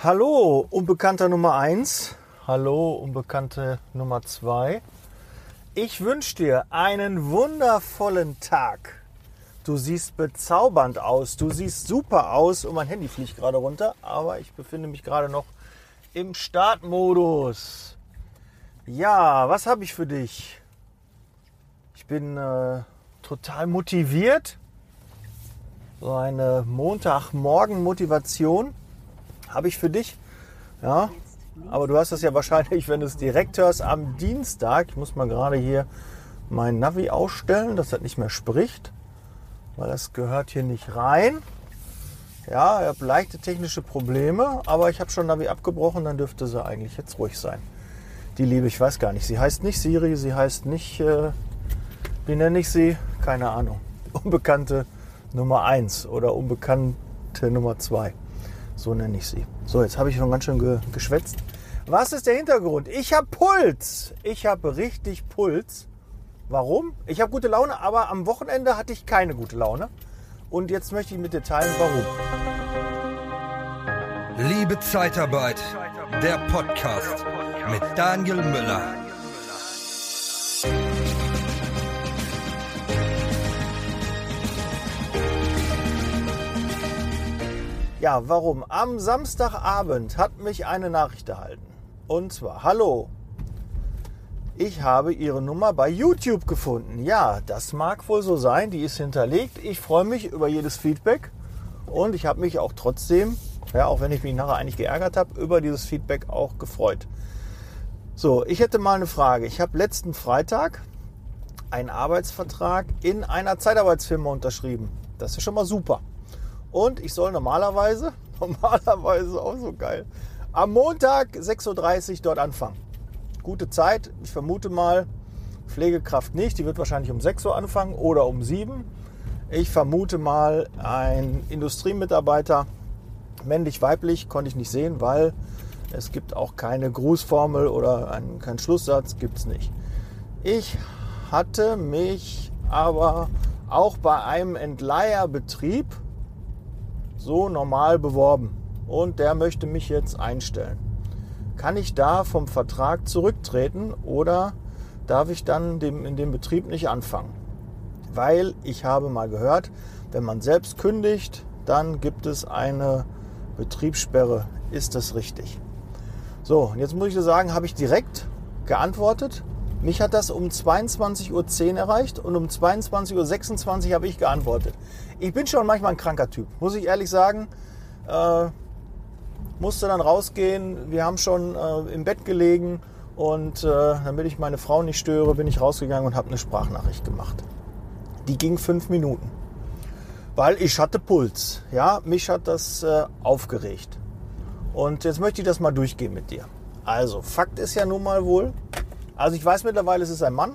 Hallo, Unbekannter Nummer 1. Hallo, Unbekannte Nummer 2. Ich wünsche dir einen wundervollen Tag. Du siehst bezaubernd aus, du siehst super aus und mein Handy fliegt gerade runter, aber ich befinde mich gerade noch im Startmodus. Ja, was habe ich für dich? Ich bin äh, total motiviert. So eine Montagmorgen-Motivation habe ich für dich. Ja, aber du hast das ja wahrscheinlich, wenn du es direkt hörst, am Dienstag. Ich muss mal gerade hier mein Navi ausstellen, dass das nicht mehr spricht, weil das gehört hier nicht rein. Ja, ich habe leichte technische Probleme, aber ich habe schon Navi abgebrochen, dann dürfte sie eigentlich jetzt ruhig sein. Die Liebe, ich weiß gar nicht. Sie heißt nicht Siri, sie heißt nicht, äh, wie nenne ich sie? Keine Ahnung. Unbekannte Nummer 1 oder Unbekannte Nummer 2. So nenne ich sie. So, jetzt habe ich schon ganz schön ge geschwätzt. Was ist der Hintergrund? Ich habe Puls. Ich habe richtig Puls. Warum? Ich habe gute Laune, aber am Wochenende hatte ich keine gute Laune. Und jetzt möchte ich mit dir teilen, warum. Liebe Zeitarbeit, der Podcast mit Daniel Müller. Ja, warum? Am Samstagabend hat mich eine Nachricht erhalten. Und zwar, hallo, ich habe Ihre Nummer bei YouTube gefunden. Ja, das mag wohl so sein, die ist hinterlegt. Ich freue mich über jedes Feedback und ich habe mich auch trotzdem, ja, auch wenn ich mich nachher eigentlich geärgert habe, über dieses Feedback auch gefreut. So, ich hätte mal eine Frage. Ich habe letzten Freitag einen Arbeitsvertrag in einer Zeitarbeitsfirma unterschrieben. Das ist schon mal super. Und ich soll normalerweise, normalerweise auch so geil, am Montag 6.30 Uhr dort anfangen. Gute Zeit, ich vermute mal, Pflegekraft nicht, die wird wahrscheinlich um 6 Uhr anfangen oder um 7. Ich vermute mal, ein Industriemitarbeiter, männlich, weiblich, konnte ich nicht sehen, weil es gibt auch keine Grußformel oder einen, keinen Schlusssatz, gibt es nicht. Ich hatte mich aber auch bei einem Entleiherbetrieb so normal beworben und der möchte mich jetzt einstellen. Kann ich da vom Vertrag zurücktreten oder darf ich dann in dem Betrieb nicht anfangen? Weil ich habe mal gehört, wenn man selbst kündigt, dann gibt es eine Betriebssperre. Ist das richtig? So, jetzt muss ich sagen, habe ich direkt geantwortet. Mich hat das um 22.10 Uhr erreicht und um 22.26 Uhr habe ich geantwortet. Ich bin schon manchmal ein kranker Typ, muss ich ehrlich sagen. Äh, musste dann rausgehen. Wir haben schon äh, im Bett gelegen und äh, damit ich meine Frau nicht störe, bin ich rausgegangen und habe eine Sprachnachricht gemacht. Die ging fünf Minuten, weil ich hatte Puls. Ja, mich hat das äh, aufgeregt. Und jetzt möchte ich das mal durchgehen mit dir. Also, Fakt ist ja nun mal wohl, also ich weiß mittlerweile, es ist ein Mann,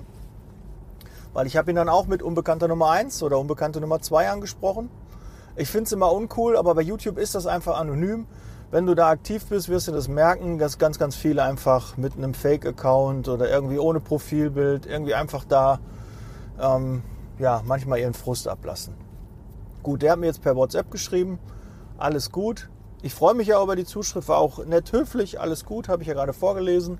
weil ich habe ihn dann auch mit Unbekannter Nummer 1 oder Unbekannte Nummer 2 angesprochen. Ich finde es immer uncool, aber bei YouTube ist das einfach anonym. Wenn du da aktiv bist, wirst du das merken, dass ganz, ganz viele einfach mit einem Fake-Account oder irgendwie ohne Profilbild irgendwie einfach da ähm, ja, manchmal ihren Frust ablassen. Gut, der hat mir jetzt per WhatsApp geschrieben, alles gut. Ich freue mich ja über die Zuschrift, war auch nett höflich, alles gut, habe ich ja gerade vorgelesen.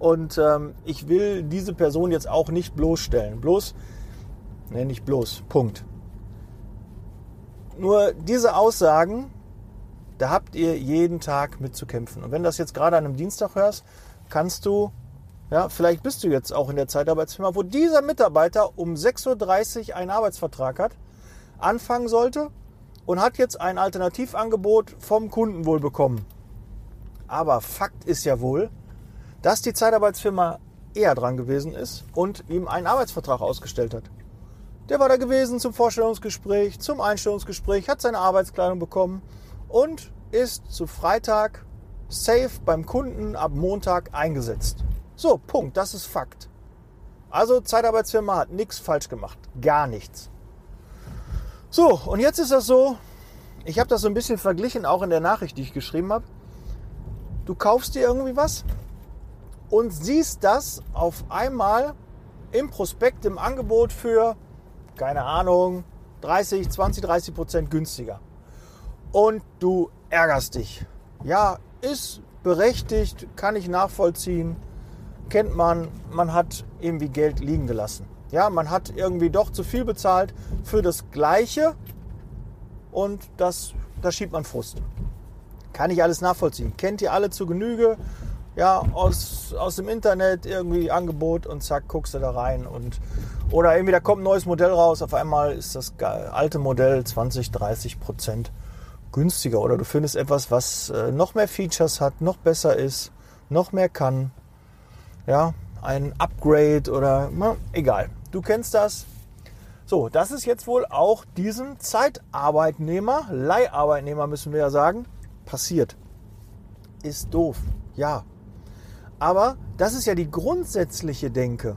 Und ähm, ich will diese Person jetzt auch nicht bloßstellen. Bloß, ne, nicht bloß, Punkt. Nur diese Aussagen, da habt ihr jeden Tag mit zu kämpfen. Und wenn du das jetzt gerade an einem Dienstag hörst, kannst du, ja, vielleicht bist du jetzt auch in der Zeitarbeitsfirma, wo dieser Mitarbeiter um 6.30 Uhr einen Arbeitsvertrag hat, anfangen sollte und hat jetzt ein Alternativangebot vom Kunden wohl bekommen. Aber Fakt ist ja wohl, dass die Zeitarbeitsfirma eher dran gewesen ist und ihm einen Arbeitsvertrag ausgestellt hat. Der war da gewesen zum Vorstellungsgespräch, zum Einstellungsgespräch, hat seine Arbeitskleidung bekommen und ist zu Freitag safe beim Kunden ab Montag eingesetzt. So, Punkt, das ist Fakt. Also Zeitarbeitsfirma hat nichts falsch gemacht, gar nichts. So, und jetzt ist das so, ich habe das so ein bisschen verglichen, auch in der Nachricht, die ich geschrieben habe. Du kaufst dir irgendwie was, und siehst das auf einmal im Prospekt, im Angebot für, keine Ahnung, 30, 20, 30 Prozent günstiger. Und du ärgerst dich. Ja, ist berechtigt, kann ich nachvollziehen, kennt man, man hat irgendwie Geld liegen gelassen. Ja, man hat irgendwie doch zu viel bezahlt für das Gleiche und das, da schiebt man Frust. Kann ich alles nachvollziehen. Kennt ihr alle zu Genüge? Ja, aus, aus dem Internet irgendwie Angebot und zack, guckst du da rein. Und, oder irgendwie da kommt ein neues Modell raus, auf einmal ist das alte Modell 20, 30 Prozent günstiger. Oder du findest etwas, was äh, noch mehr Features hat, noch besser ist, noch mehr kann. Ja, ein Upgrade oder na, egal. Du kennst das. So, das ist jetzt wohl auch diesem Zeitarbeitnehmer, Leiharbeitnehmer müssen wir ja sagen, passiert. Ist doof, ja. Aber das ist ja die grundsätzliche Denke.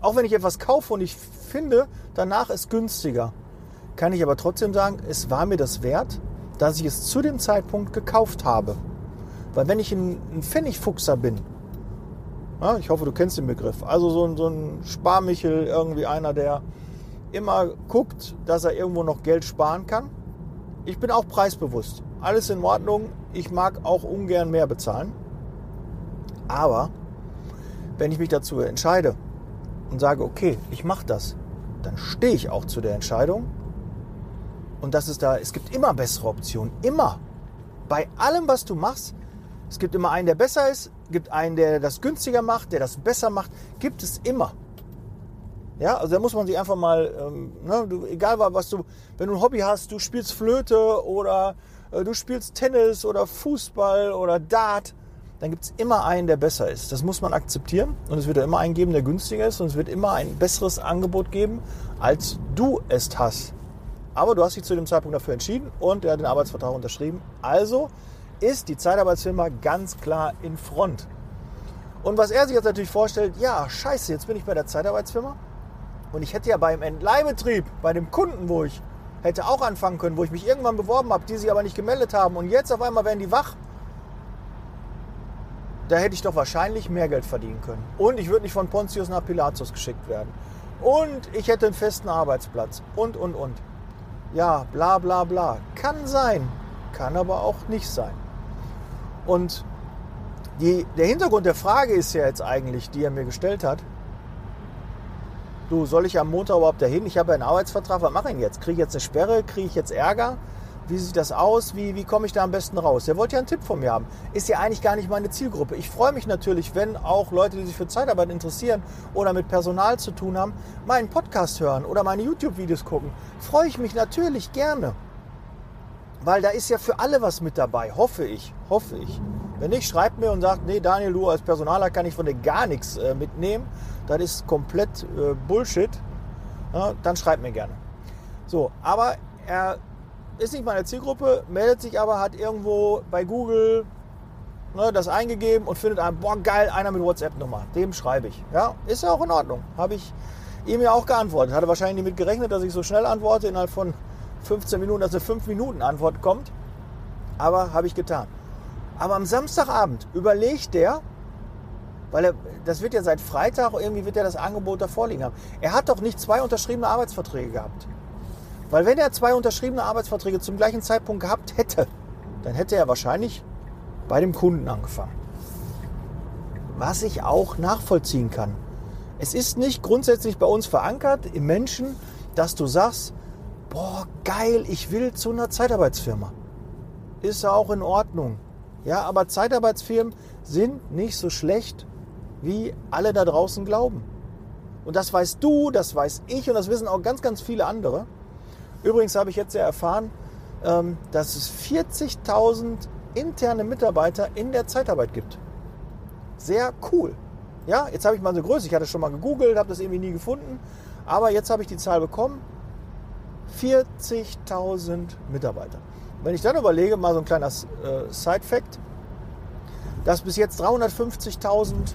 Auch wenn ich etwas kaufe und ich finde, danach ist günstiger, kann ich aber trotzdem sagen, es war mir das wert, dass ich es zu dem Zeitpunkt gekauft habe. Weil wenn ich ein, Pfennigfuchser bin, ja, ich hoffe, du kennst den Begriff, also so so ein Sparmichel, irgendwie einer, der immer guckt, dass er irgendwo noch Geld sparen kann. Ich bin auch preisbewusst. Alles in Ordnung. Ich mag auch ungern mehr bezahlen. Aber wenn ich mich dazu entscheide und sage, okay, ich mache das, dann stehe ich auch zu der Entscheidung. Und das ist da, es gibt immer bessere Optionen. Immer. Bei allem, was du machst, es gibt immer einen, der besser ist, gibt einen, der das günstiger macht, der das besser macht. Gibt es immer. Ja, also da muss man sich einfach mal, ähm, ne, du, egal was du, wenn du ein Hobby hast, du spielst Flöte oder äh, du spielst Tennis oder Fußball oder Dart, dann gibt es immer einen, der besser ist. Das muss man akzeptieren und es wird immer einen geben, der günstiger ist und es wird immer ein besseres Angebot geben, als du es hast. Aber du hast dich zu dem Zeitpunkt dafür entschieden und er hat den Arbeitsvertrag unterschrieben. Also ist die Zeitarbeitsfirma ganz klar in Front. Und was er sich jetzt natürlich vorstellt, ja, scheiße, jetzt bin ich bei der Zeitarbeitsfirma und ich hätte ja beim Entleihbetrieb, bei dem Kunden, wo ich hätte auch anfangen können, wo ich mich irgendwann beworben habe, die sich aber nicht gemeldet haben und jetzt auf einmal werden die wach. Da hätte ich doch wahrscheinlich mehr Geld verdienen können. Und ich würde nicht von Pontius nach Pilatus geschickt werden. Und ich hätte einen festen Arbeitsplatz. Und, und, und. Ja, bla, bla, bla. Kann sein. Kann aber auch nicht sein. Und die, der Hintergrund der Frage ist ja jetzt eigentlich, die er mir gestellt hat, du, soll ich am Montag überhaupt dahin? Ich habe einen Arbeitsvertrag, was mache ich jetzt? Kriege ich jetzt eine Sperre? Kriege ich jetzt Ärger? Wie sieht das aus? Wie, wie komme ich da am besten raus? Der wollte ja einen Tipp von mir haben. Ist ja eigentlich gar nicht meine Zielgruppe. Ich freue mich natürlich, wenn auch Leute, die sich für Zeitarbeit interessieren oder mit Personal zu tun haben, meinen Podcast hören oder meine YouTube-Videos gucken. Freue ich mich natürlich gerne. Weil da ist ja für alle was mit dabei, hoffe ich, hoffe ich. Wenn nicht, schreibt mir und sagt, nee, Daniel, du als Personaler kann ich von dir gar nichts äh, mitnehmen. Das ist komplett äh, Bullshit. Ja, dann schreibt mir gerne. So, aber er ist nicht meine Zielgruppe, meldet sich aber, hat irgendwo bei Google ne, das eingegeben und findet einen, boah, geil, einer mit WhatsApp-Nummer. Dem schreibe ich. Ja, ist ja auch in Ordnung. Habe ich ihm ja auch geantwortet. Hatte wahrscheinlich nicht mit gerechnet, dass ich so schnell antworte, innerhalb von 15 Minuten, dass eine 5 Minuten Antwort kommt. Aber habe ich getan. Aber am Samstagabend überlegt der, weil er, das wird ja seit Freitag, irgendwie wird er das Angebot da vorliegen haben. Er hat doch nicht zwei unterschriebene Arbeitsverträge gehabt. Weil wenn er zwei unterschriebene Arbeitsverträge zum gleichen Zeitpunkt gehabt hätte, dann hätte er wahrscheinlich bei dem Kunden angefangen. Was ich auch nachvollziehen kann. Es ist nicht grundsätzlich bei uns verankert im Menschen, dass du sagst, boah, geil, ich will zu einer Zeitarbeitsfirma. Ist ja auch in Ordnung. Ja, aber Zeitarbeitsfirmen sind nicht so schlecht, wie alle da draußen glauben. Und das weißt du, das weiß ich und das wissen auch ganz, ganz viele andere. Übrigens habe ich jetzt ja erfahren, ähm, dass es 40.000 interne Mitarbeiter in der Zeitarbeit gibt. Sehr cool. Ja, jetzt habe ich mal so Größe. Ich hatte schon mal gegoogelt, habe das irgendwie nie gefunden. Aber jetzt habe ich die Zahl bekommen. 40.000 Mitarbeiter. Wenn ich dann überlege, mal so ein kleiner äh, Side-Fact, dass bis jetzt 350.000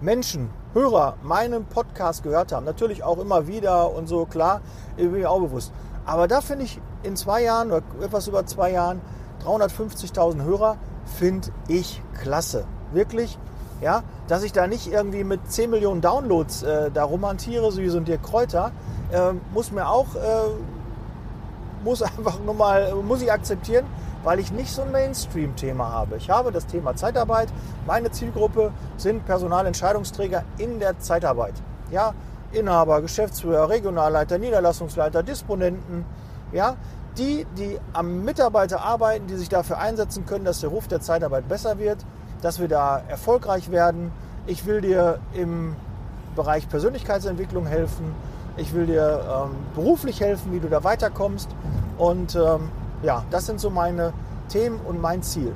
Menschen, Hörer meinen Podcast gehört haben. Natürlich auch immer wieder und so, klar, bin mir auch bewusst. Aber da finde ich in zwei Jahren oder etwas über zwei Jahren 350.000 Hörer finde ich klasse. Wirklich, ja, dass ich da nicht irgendwie mit 10 Millionen Downloads äh, da romantiere, so wie so ein Dirk Kräuter, äh, muss mir auch, äh, muss einfach nur mal, muss ich akzeptieren, weil ich nicht so ein Mainstream-Thema habe. Ich habe das Thema Zeitarbeit. Meine Zielgruppe sind Personalentscheidungsträger in der Zeitarbeit. Ja, Inhaber, Geschäftsführer, Regionalleiter, Niederlassungsleiter, Disponenten, ja, die, die am Mitarbeiter arbeiten, die sich dafür einsetzen können, dass der Ruf der Zeitarbeit besser wird, dass wir da erfolgreich werden. Ich will dir im Bereich Persönlichkeitsentwicklung helfen. Ich will dir ähm, beruflich helfen, wie du da weiterkommst. Und ähm, ja, das sind so meine Themen und mein Ziel.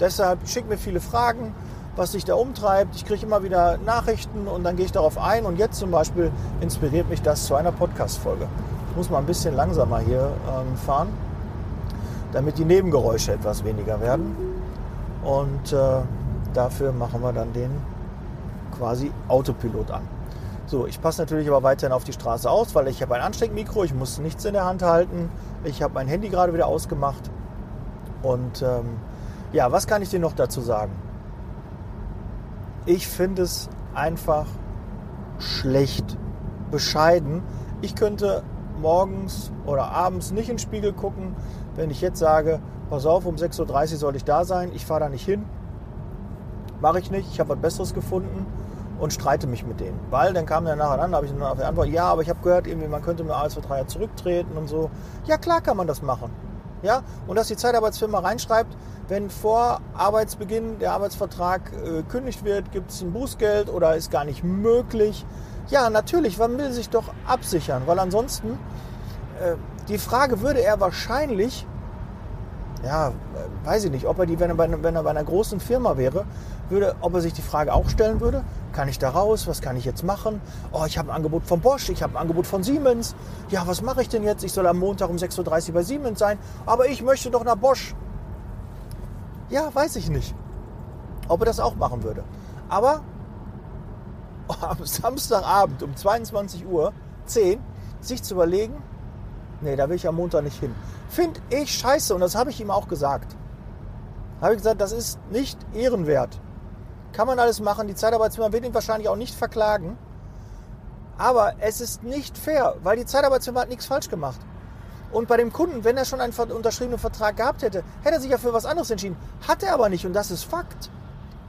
Deshalb schick mir viele Fragen, was dich da umtreibt. Ich kriege immer wieder Nachrichten und dann gehe ich darauf ein. Und jetzt zum Beispiel inspiriert mich das zu einer Podcast-Folge. Ich muss mal ein bisschen langsamer hier ähm, fahren, damit die Nebengeräusche etwas weniger werden. Und äh, dafür machen wir dann den quasi Autopilot an. So, ich passe natürlich aber weiterhin auf die Straße aus, weil ich habe ein Ansteckmikro, ich muss nichts in der Hand halten. Ich habe mein Handy gerade wieder ausgemacht. Und ähm, ja, was kann ich dir noch dazu sagen? Ich finde es einfach schlecht, bescheiden. Ich könnte morgens oder abends nicht in den Spiegel gucken, wenn ich jetzt sage, pass auf, um 6.30 Uhr soll ich da sein, ich fahre da nicht hin. Mache ich nicht, ich habe was Besseres gefunden und streite mich mit denen. Weil dann kam der nachher an, da habe ich dann auf die Antwort, ja, aber ich habe gehört, irgendwie, man könnte mit Arbeitsvertrag zurücktreten und so. Ja, klar kann man das machen. Ja, und dass die Zeitarbeitsfirma reinschreibt, wenn vor Arbeitsbeginn der Arbeitsvertrag äh, kündigt wird, gibt es ein Bußgeld oder ist gar nicht möglich. Ja, natürlich, man will sich doch absichern, weil ansonsten äh, die Frage würde er wahrscheinlich ja, weiß ich nicht, ob er die, wenn er, bei, wenn er bei einer großen Firma wäre, würde, ob er sich die Frage auch stellen würde, kann ich da raus, was kann ich jetzt machen? Oh, ich habe ein Angebot von Bosch, ich habe ein Angebot von Siemens. Ja, was mache ich denn jetzt? Ich soll am Montag um 6.30 Uhr bei Siemens sein, aber ich möchte doch nach Bosch. Ja, weiß ich nicht, ob er das auch machen würde. Aber am Samstagabend um 22 Uhr 10 sich zu überlegen, nee, da will ich am Montag nicht hin. Finde ich scheiße und das habe ich ihm auch gesagt. Habe ich gesagt, das ist nicht ehrenwert. Kann man alles machen, die Zeitarbeitsfirma wird ihn wahrscheinlich auch nicht verklagen. Aber es ist nicht fair, weil die Zeitarbeitsfirma hat nichts falsch gemacht. Und bei dem Kunden, wenn er schon einen unterschriebenen Vertrag gehabt hätte, hätte er sich ja für was anderes entschieden. Hat er aber nicht und das ist Fakt.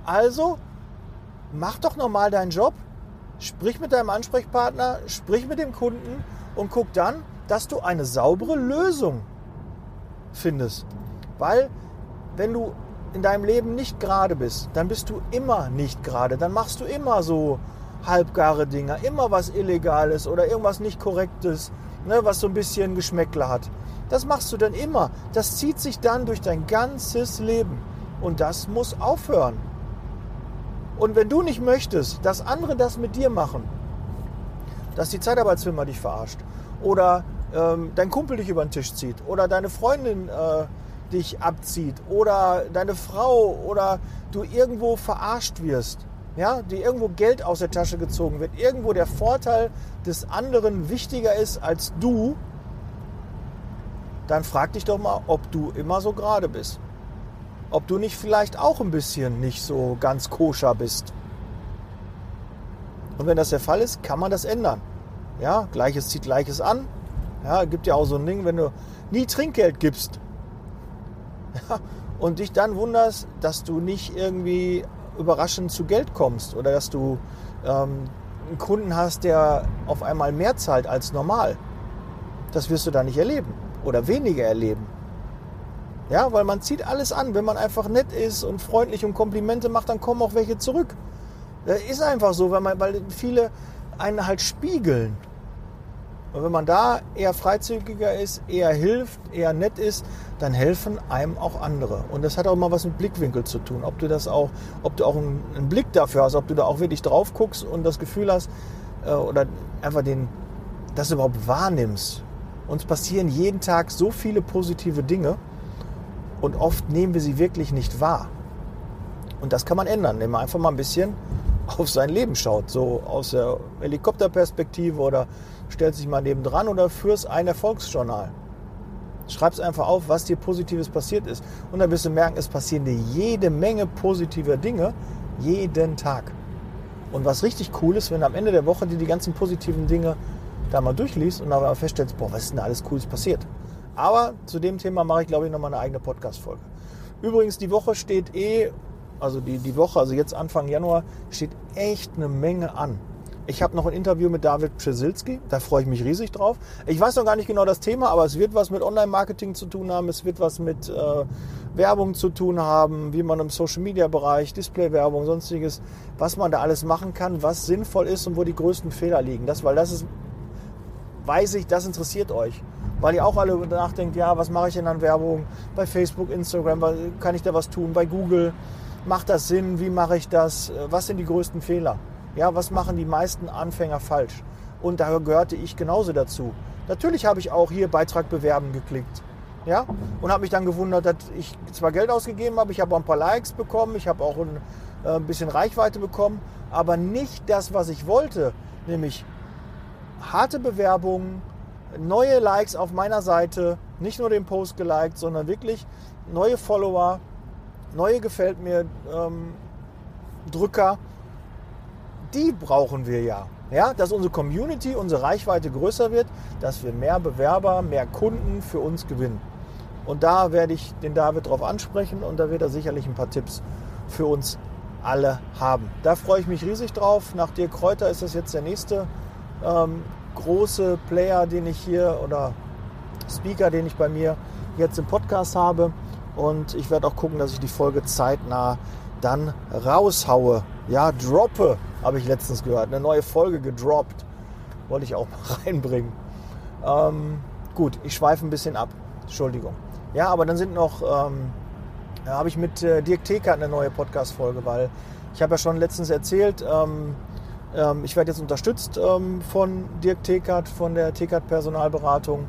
Also, mach doch normal deinen Job, sprich mit deinem Ansprechpartner, sprich mit dem Kunden und guck dann, dass du eine saubere Lösung findest. Weil wenn du in deinem Leben nicht gerade bist, dann bist du immer nicht gerade. Dann machst du immer so halbgare Dinger, immer was Illegales oder irgendwas nicht Korrektes, ne, was so ein bisschen Geschmäckle hat. Das machst du dann immer. Das zieht sich dann durch dein ganzes Leben. Und das muss aufhören. Und wenn du nicht möchtest, dass andere das mit dir machen, dass die Zeitarbeitsfirma dich verarscht oder ähm, dein Kumpel dich über den Tisch zieht oder deine Freundin äh, dich abzieht oder deine Frau oder du irgendwo verarscht wirst, ja, dir irgendwo Geld aus der Tasche gezogen wird, irgendwo der Vorteil des anderen wichtiger ist als du, dann frag dich doch mal, ob du immer so gerade bist. Ob du nicht vielleicht auch ein bisschen nicht so ganz koscher bist. Und wenn das der Fall ist, kann man das ändern. Ja, Gleiches zieht Gleiches an. Ja, gibt ja auch so ein Ding, wenn du nie Trinkgeld gibst und dich dann wunderst, dass du nicht irgendwie überraschend zu Geld kommst oder dass du ähm, einen Kunden hast, der auf einmal mehr zahlt als normal. Das wirst du da nicht erleben oder weniger erleben. Ja, weil man zieht alles an. Wenn man einfach nett ist und freundlich und Komplimente macht, dann kommen auch welche zurück. Das ist einfach so, weil, man, weil viele einen halt spiegeln. Und wenn man da eher freizügiger ist, eher hilft, eher nett ist, dann helfen einem auch andere. Und das hat auch mal was mit Blickwinkel zu tun. Ob du das auch, ob du auch einen, Blick dafür hast, ob du da auch wirklich drauf guckst und das Gefühl hast, äh, oder einfach den, das überhaupt wahrnimmst. Uns passieren jeden Tag so viele positive Dinge und oft nehmen wir sie wirklich nicht wahr. Und das kann man ändern, indem man einfach mal ein bisschen auf sein Leben schaut, so aus der Helikopterperspektive oder stellst dich mal nebendran oder führst ein Erfolgsjournal. Schreib's einfach auf, was dir Positives passiert ist. Und dann wirst du merken, es passieren dir jede Menge positiver Dinge jeden Tag. Und was richtig cool ist, wenn du am Ende der Woche dir die ganzen positiven Dinge da mal durchliest und aber feststellst, boah, was ist denn alles Cooles passiert? Aber zu dem Thema mache ich, glaube ich, nochmal eine eigene Podcast-Folge. Übrigens, die Woche steht eh, also die, die Woche, also jetzt Anfang Januar, steht echt eine Menge an. Ich habe noch ein Interview mit David Pschesilski, da freue ich mich riesig drauf. Ich weiß noch gar nicht genau das Thema, aber es wird was mit Online-Marketing zu tun haben, es wird was mit äh, Werbung zu tun haben, wie man im Social-Media-Bereich, Display-Werbung, sonstiges, was man da alles machen kann, was sinnvoll ist und wo die größten Fehler liegen. Das, weil das ist, weiß ich, das interessiert euch. Weil ihr auch alle nachdenkt, ja, was mache ich denn an Werbung? Bei Facebook, Instagram, kann ich da was tun? Bei Google, macht das Sinn? Wie mache ich das? Was sind die größten Fehler? Ja, was machen die meisten Anfänger falsch? Und da gehörte ich genauso dazu. Natürlich habe ich auch hier Beitrag bewerben geklickt. Ja, und habe mich dann gewundert, dass ich zwar Geld ausgegeben habe, ich habe auch ein paar Likes bekommen, ich habe auch ein, äh, bisschen Reichweite bekommen, aber nicht das, was ich wollte, nämlich harte Bewerbungen, neue Likes auf meiner Seite, nicht nur den Post geliked, sondern wirklich neue Follower, neue gefällt mir ähm, Drücker die brauchen wir ja. Ja, dass unsere Community, unsere Reichweite größer wird, dass wir mehr Bewerber, mehr Kunden für uns gewinnen. Und da werde ich den David drauf ansprechen und da wird er sicherlich ein paar Tipps für uns alle haben. Da freue ich mich riesig drauf. Nach Dirk Kräuter ist das jetzt der nächste ähm, große Player, den ich hier oder Speaker, den ich bei mir jetzt im Podcast habe. Und ich werde auch gucken, dass ich die Folge zeitnah dann raushaue. Ja, droppe, habe ich letztens gehört. Eine neue Folge gedroppt. Wollte ich auch mal reinbringen. Ähm, gut, ich schweife ein bisschen ab. Entschuldigung. Ja, aber dann sind noch, ähm, habe ich mit äh, Dirk Tekert eine neue Podcast-Folge, weil ich habe ja schon letztens erzählt, ähm, ähm ich werde jetzt unterstützt ähm, von Dirk Tekert, von der Tekert Personalberatung.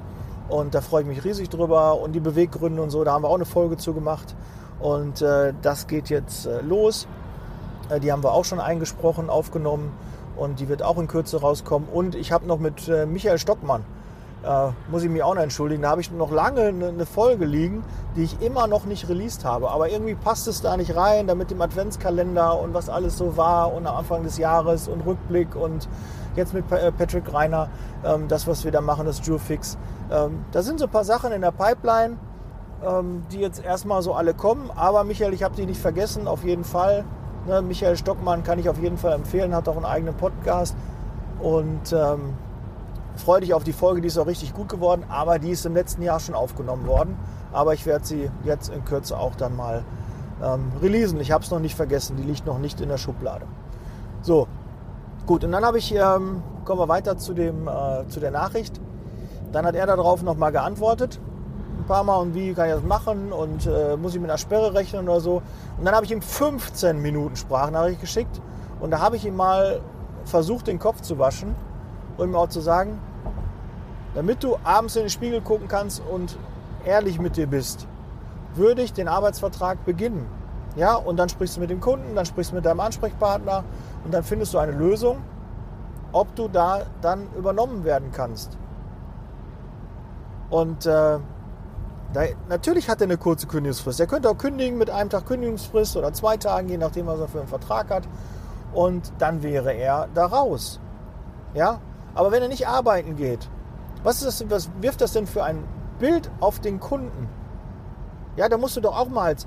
Und da freue ich mich riesig drüber. Und die Beweggründe und so, da haben wir auch eine Folge zu gemacht. Und äh, das geht jetzt äh, los. Äh, die haben wir auch schon eingesprochen, aufgenommen und die wird auch in Kürze rauskommen. Und ich habe noch mit äh, Michael Stockmann, äh, muss ich mich auch noch entschuldigen, da habe ich noch lange eine, eine Folge liegen, die ich immer noch nicht released habe. Aber irgendwie passt es da nicht rein, da mit dem Adventskalender und was alles so war und am Anfang des Jahres und Rückblick und jetzt mit Patrick Reiner, ähm, das, was wir da machen, das Jurfix. Ähm, da sind so ein paar Sachen in der Pipeline ähm, die jetzt erstmal so alle kommen. Aber Michael, ich habe dich nicht vergessen, auf jeden Fall. Ne, Michael Stockmann kann ich auf jeden Fall empfehlen, hat auch einen eigenen Podcast. Und ähm, freue dich auf die Folge, die ist auch richtig gut geworden, aber die ist im letzten Jahr schon aufgenommen worden. Aber ich werde sie jetzt in Kürze auch dann mal ähm, releasen. Ich habe es noch nicht vergessen, die liegt noch nicht in der Schublade. So, gut, und dann habe ich, ähm, kommen wir weiter zu, dem, äh, zu der Nachricht. Dann hat er darauf nochmal geantwortet paar Mal und wie kann ich das machen und äh, muss ich mit einer Sperre rechnen oder so. Und dann habe ich ihm 15 Minuten Sprachnachricht geschickt und da habe ich ihm mal versucht, den Kopf zu waschen und ihm auch zu sagen, damit du abends in den Spiegel gucken kannst und ehrlich mit dir bist, würde ich den Arbeitsvertrag beginnen. Ja, und dann sprichst du mit dem Kunden, dann sprichst du mit deinem Ansprechpartner und dann findest du eine Lösung, ob du da dann übernommen werden kannst. Und äh, da, natürlich hat er eine kurze Kündigungsfrist. Er könnte auch kündigen mit einem Tag Kündigungsfrist oder zwei Tagen, je nachdem, was er für einen Vertrag hat. Und dann wäre er da raus. Ja? Aber wenn er nicht arbeiten geht, was, ist das, was wirft das denn für ein Bild auf den Kunden? Ja, da musst du doch auch mal als,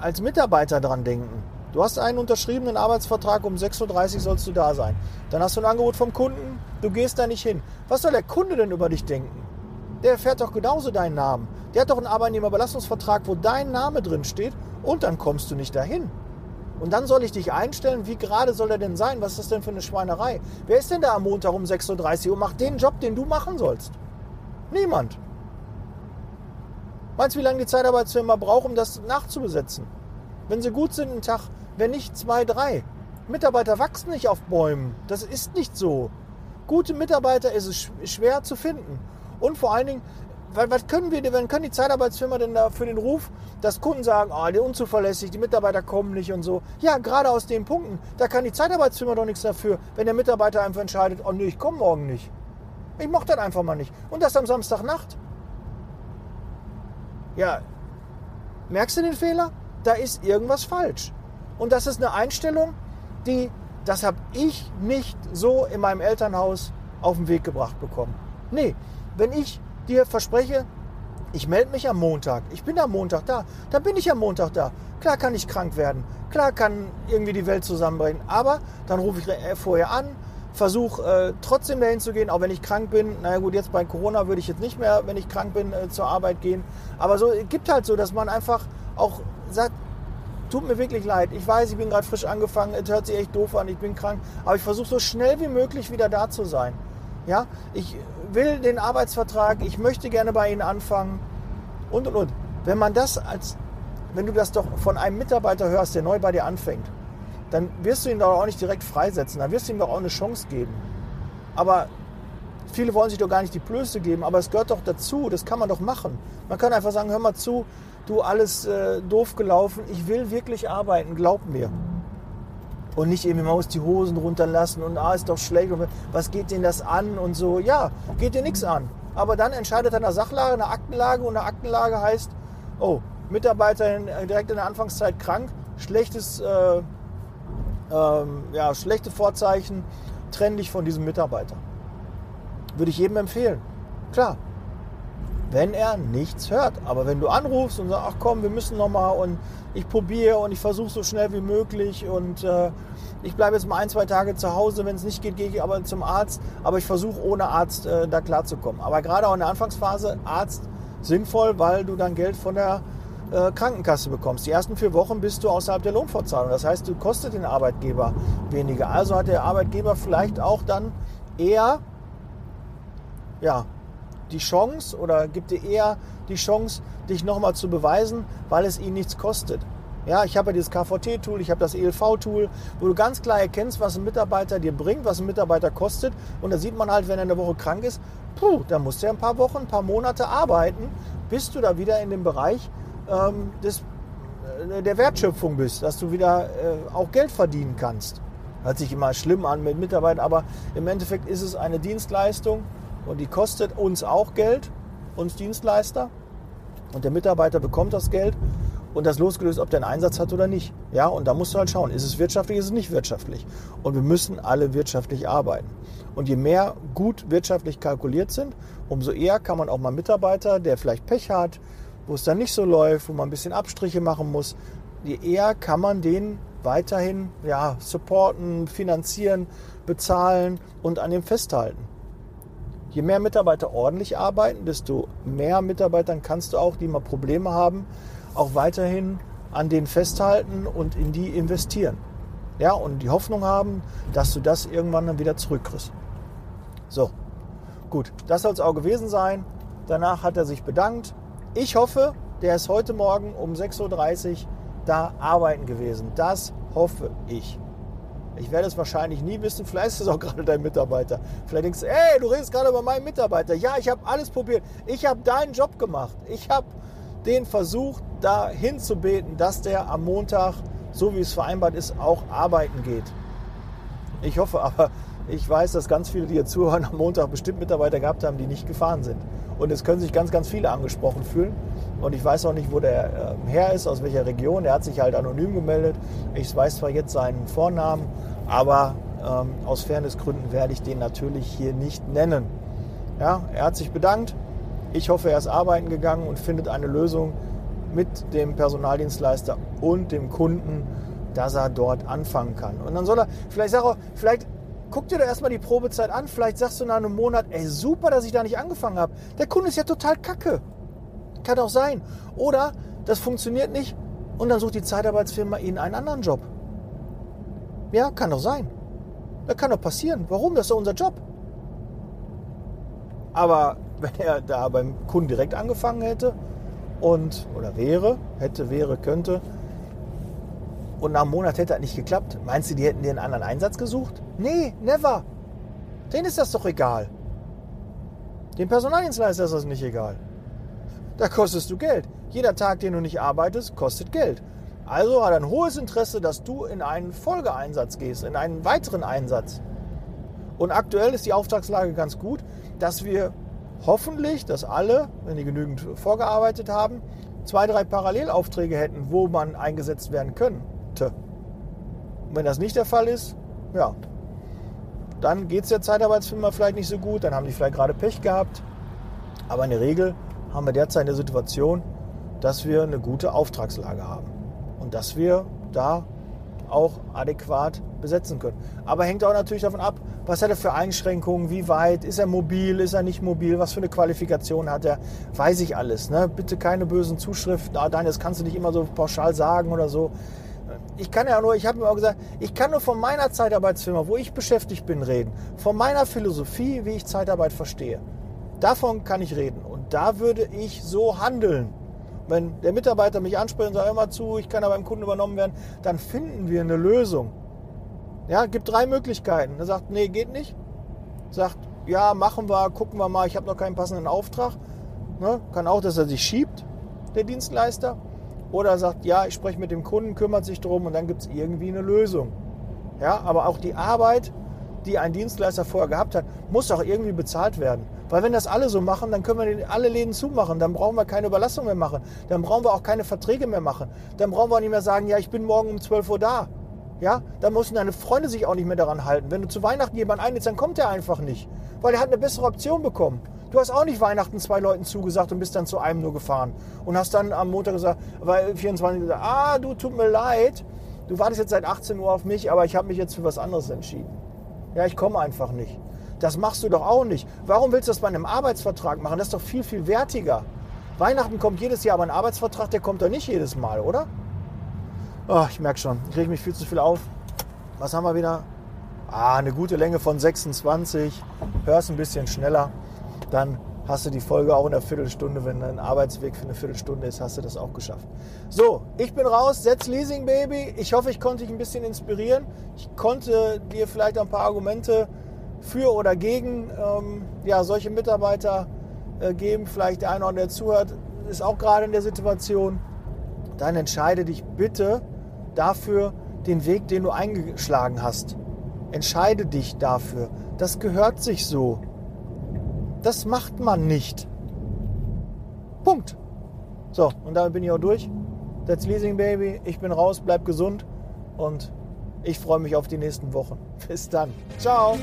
als Mitarbeiter dran denken. Du hast einen unterschriebenen Arbeitsvertrag, um 6.30 Uhr sollst du da sein. Dann hast du ein Angebot vom Kunden, du gehst da nicht hin. Was soll der Kunde denn über dich denken? Der erfährt doch genauso deinen Namen. Der hat doch einen Arbeitnehmerbelastungsvertrag, wo dein Name drin steht und dann kommst du nicht dahin. Und dann soll ich dich einstellen, wie gerade soll er denn sein? Was ist das denn für eine Schweinerei? Wer ist denn da am Montag um 6.30 Uhr und macht den Job, den du machen sollst? Niemand. Meinst du, wie lange die Zeitarbeitsfirma braucht, um das nachzubesetzen? Wenn sie gut sind, einen Tag, wenn nicht zwei, drei. Mitarbeiter wachsen nicht auf Bäumen. Das ist nicht so. Gute Mitarbeiter ist es schwer zu finden. Und vor allen Dingen, was können wir, wann können die Zeitarbeitsfirma denn da für den Ruf, dass Kunden sagen, ah, oh, der unzuverlässig, die Mitarbeiter kommen nicht und so. Ja, gerade aus den Punkten, da kann die Zeitarbeitsfirma doch nichts dafür, wenn der Mitarbeiter einfach entscheidet, oh nee, ich komme morgen nicht. Ich mochte das einfach mal nicht. Und das am Samstagnacht. Ja, merkst du den Fehler? Da ist irgendwas falsch. Und das ist eine Einstellung, die, das habe ich nicht so in meinem Elternhaus auf den Weg gebracht bekommen. Nee, wenn ich dir verspreche, Ich melde mich am Montag. Ich bin am Montag da. Dann bin ich am Montag da. Klar kann ich krank werden. Klar kann irgendwie die Welt zusammenbrechen. Aber dann rufe ich äh, vorher an, versuche äh, trotzdem dahin zu gehen, auch wenn ich krank bin. Naja gut, jetzt bei Corona würde ich jetzt nicht mehr, wenn ich krank bin, äh, zur Arbeit gehen. Aber so es gibt halt so, dass man einfach auch sagt, tut mir wirklich leid. Ich weiß, ich bin gerade frisch angefangen, es hört sich echt doof an, ich bin krank. Aber ich versuche so schnell wie möglich wieder da zu sein. Ja, ich will den Arbeitsvertrag, ich möchte gerne bei Ihnen anfangen und und und. Wenn man das als, wenn du das doch von einem Mitarbeiter hörst, der neu bei dir anfängt, dann wirst du ihn doch auch nicht direkt freisetzen, dann wirst du ihm doch auch eine Chance geben. Aber viele wollen sich doch gar nicht die Blöße geben, aber es gehört doch dazu, das kann man doch machen. Man kann einfach sagen, hör mal zu, du alles äh, doof gelaufen, ich will wirklich arbeiten, glaub mir. Und nicht irgendwie, man muss die Hosen runterlassen und ah, ist doch schlecht und was geht denen das an und so. Ja, geht dir nichts an. Aber dann entscheidet er eine Sachlage, eine Aktenlage und eine Aktenlage heißt, oh, Mitarbeiter äh, direkt in der Anfangszeit krank, schlechtes, äh, ähm, ja, schlechte Vorzeichen, trenn dich von diesem Mitarbeiter. Würde ich jedem empfehlen. Klar, wenn er nichts hört. Aber wenn du anrufst und sagst, ach komm, wir müssen nochmal und ich probiere und ich versuche so schnell wie möglich und äh, ich bleibe jetzt mal ein, zwei Tage zu Hause, wenn es nicht geht, gehe ich aber zum Arzt, aber ich versuche ohne Arzt äh, da klarzukommen. Aber gerade auch in der Anfangsphase Arzt sinnvoll, weil du dann Geld von der äh, Krankenkasse bekommst. Die ersten vier Wochen bist du außerhalb der Lohnfortzahlung. Das heißt, du kostet den Arbeitgeber weniger. Also hat der Arbeitgeber vielleicht auch dann eher ja, die Chance oder gibt dir eher die Chance, dich nochmal zu beweisen, weil es ihn nichts kostet. Ja, ich habe ja dieses KVT-Tool, ich habe das ELV-Tool, wo du ganz klar erkennst, was ein Mitarbeiter dir bringt, was ein Mitarbeiter kostet. Und da sieht man halt, wenn er eine Woche krank ist, puh, da musst du ja ein paar Wochen, ein paar Monate arbeiten, bis du da wieder in dem Bereich ähm, des, äh, der Wertschöpfung bist, dass du wieder äh, auch Geld verdienen kannst. Hört sich immer schlimm an mit Mitarbeitern, aber im Endeffekt ist es eine Dienstleistung und die kostet uns auch Geld, uns Dienstleister. Und der Mitarbeiter bekommt das Geld und das losgelöst, ob der einen Einsatz hat oder nicht. Ja, und da musst du halt schauen, ist es wirtschaftlich, ist es nicht wirtschaftlich. Und wir müssen alle wirtschaftlich arbeiten. Und je mehr gut wirtschaftlich kalkuliert sind, umso eher kann man auch mal Mitarbeiter, der vielleicht Pech hat, wo es dann nicht so läuft, wo man ein bisschen Abstriche machen muss, je eher kann man den weiterhin ja, supporten, finanzieren, bezahlen und an dem festhalten. Je mehr Mitarbeiter ordentlich arbeiten, desto mehr Mitarbeitern kannst du auch, die mal Probleme haben, auch weiterhin an denen festhalten und in die investieren. Ja, und die Hoffnung haben, dass du das irgendwann dann wieder zurückkriegst. So, gut, das soll es auch gewesen sein. Danach hat er sich bedankt. Ich hoffe, der ist heute Morgen um 6.30 Uhr da arbeiten gewesen. Das hoffe ich. Ich werde es wahrscheinlich nie wissen. Vielleicht ist es auch gerade dein Mitarbeiter. Vielleicht denkst du, ey, du redest gerade über meinen Mitarbeiter. Ja, ich habe alles probiert. Ich habe deinen Job gemacht. Ich habe den versucht, dahin zu beten, dass der am Montag, so wie es vereinbart ist, auch arbeiten geht. Ich hoffe aber, ich weiß, dass ganz viele, die hier zuhören, am Montag bestimmt Mitarbeiter gehabt haben, die nicht gefahren sind. Und es können sich ganz, ganz viele angesprochen fühlen. Und ich weiß auch nicht, wo der äh, her ist, aus welcher Region. Er hat sich halt anonym gemeldet. Ich weiß zwar jetzt seinen Vornamen, aber ähm, aus Fairnessgründen werde ich den natürlich hier nicht nennen. Ja, er hat sich bedankt. Ich hoffe, er ist arbeiten gegangen und findet eine Lösung mit dem Personaldienstleister und dem Kunden, dass er dort anfangen kann. Und dann soll er, vielleicht sag er, vielleicht guck dir doch erstmal die Probezeit an. Vielleicht sagst du nach einem Monat, ey, super, dass ich da nicht angefangen habe. Der Kunde ist ja total kacke. Kann auch sein. Oder das funktioniert nicht und dann sucht die Zeitarbeitsfirma Ihnen einen anderen Job. Ja, kann doch sein. Das kann doch passieren. Warum? Das ist doch unser Job. Aber wenn er da beim Kunden direkt angefangen hätte und oder wäre, hätte, wäre, könnte und nach einem Monat hätte das nicht geklappt, meinst du, die hätten dir einen anderen Einsatz gesucht? Nee, never. Denen ist das doch egal. Dem Personaldienstleister ist das nicht egal. Da kostest du Geld. Jeder Tag, den du nicht arbeitest, kostet Geld. Also hat er ein hohes Interesse, dass du in einen Folgeeinsatz gehst, in einen weiteren Einsatz. Und aktuell ist die Auftragslage ganz gut, dass wir hoffentlich, dass alle, wenn die genügend vorgearbeitet haben, zwei, drei Parallelaufträge hätten, wo man eingesetzt werden könnte. Und wenn das nicht der Fall ist, ja, dann geht es der Zeitarbeitsfirma vielleicht nicht so gut, dann haben die vielleicht gerade Pech gehabt. Aber in der Regel haben wir derzeit eine Situation, dass wir eine gute Auftragslage haben und dass wir da auch adäquat besetzen können. Aber hängt auch natürlich davon ab, was hat er für Einschränkungen, wie weit, ist er mobil, ist er nicht mobil, was für eine Qualifikation hat er, weiß ich alles. Ne? Bitte keine bösen Zuschriften, ah, Daniel, das kannst du nicht immer so pauschal sagen oder so. Ich kann ja nur, ich habe mir auch gesagt, ich kann nur von meiner Zeitarbeitsfirma, wo ich beschäftigt bin, reden. Von meiner Philosophie, wie ich Zeitarbeit verstehe. Davon kann ich reden. Und da würde ich so handeln. Wenn der Mitarbeiter mich anspricht und sagt, mal zu, ich kann aber beim Kunden übernommen werden, dann finden wir eine Lösung. Ja, gibt drei Möglichkeiten. Er sagt, nee, geht nicht. Sagt, ja, machen wir, gucken wir mal, ich habe noch keinen passenden Auftrag. Ne? Kann auch, dass er sich schiebt, der Dienstleister. Oder er sagt, ja, ich spreche mit dem Kunden, kümmert sich darum und dann gibt es irgendwie eine Lösung. Ja, aber auch die Arbeit, die ein Dienstleister vorher gehabt hat, muss auch irgendwie bezahlt werden. Weil wenn das alle so machen, dann können wir alle Läden zumachen. Dann brauchen wir keine Überlassung mehr machen. Dann brauchen wir auch keine Verträge mehr machen. Dann brauchen wir nicht mehr sagen, ja, ich bin morgen um 12 Uhr da. Ja, dann müssen deine Freunde sich auch nicht mehr daran halten. Wenn du zu Weihnachten jemanden einlädst, dann kommt er einfach nicht. Weil er hat eine bessere Option bekommen. Du hast auch nicht Weihnachten zwei Leuten zugesagt und bist dann zu einem nur gefahren. Und hast dann am Montag gesagt, weil 24 gesagt, ah, du, tut mir leid. Du wartest jetzt seit 18 Uhr auf mich, aber ich habe mich jetzt für was anderes entschieden. Ja, ich komme einfach nicht. Das machst du doch auch nicht. Warum willst du das bei einem Arbeitsvertrag machen? Das ist doch viel, viel wertiger. Weihnachten kommt jedes Jahr, aber ein Arbeitsvertrag, der kommt doch nicht jedes Mal, oder? Oh, ich merke schon, ich rege mich viel zu viel auf. Was haben wir wieder? Ah, eine gute Länge von 26. Hörst ein bisschen schneller. Dann hast du die Folge auch in der Viertelstunde. Wenn ein Arbeitsweg für eine Viertelstunde ist, hast du das auch geschafft. So, ich bin raus. Setz Leasing Baby. Ich hoffe, ich konnte dich ein bisschen inspirieren. Ich konnte dir vielleicht ein paar Argumente für oder gegen ähm, ja, solche Mitarbeiter äh, geben. Vielleicht der eine oder der zuhört, ist auch gerade in der Situation. Dann entscheide dich bitte dafür, den Weg, den du eingeschlagen hast. Entscheide dich dafür. Das gehört sich so. Das macht man nicht. Punkt. So, und damit bin ich auch durch. That's Leasing Baby. Ich bin raus, bleib gesund und ich freue mich auf die nächsten Wochen. Bis dann. Ciao.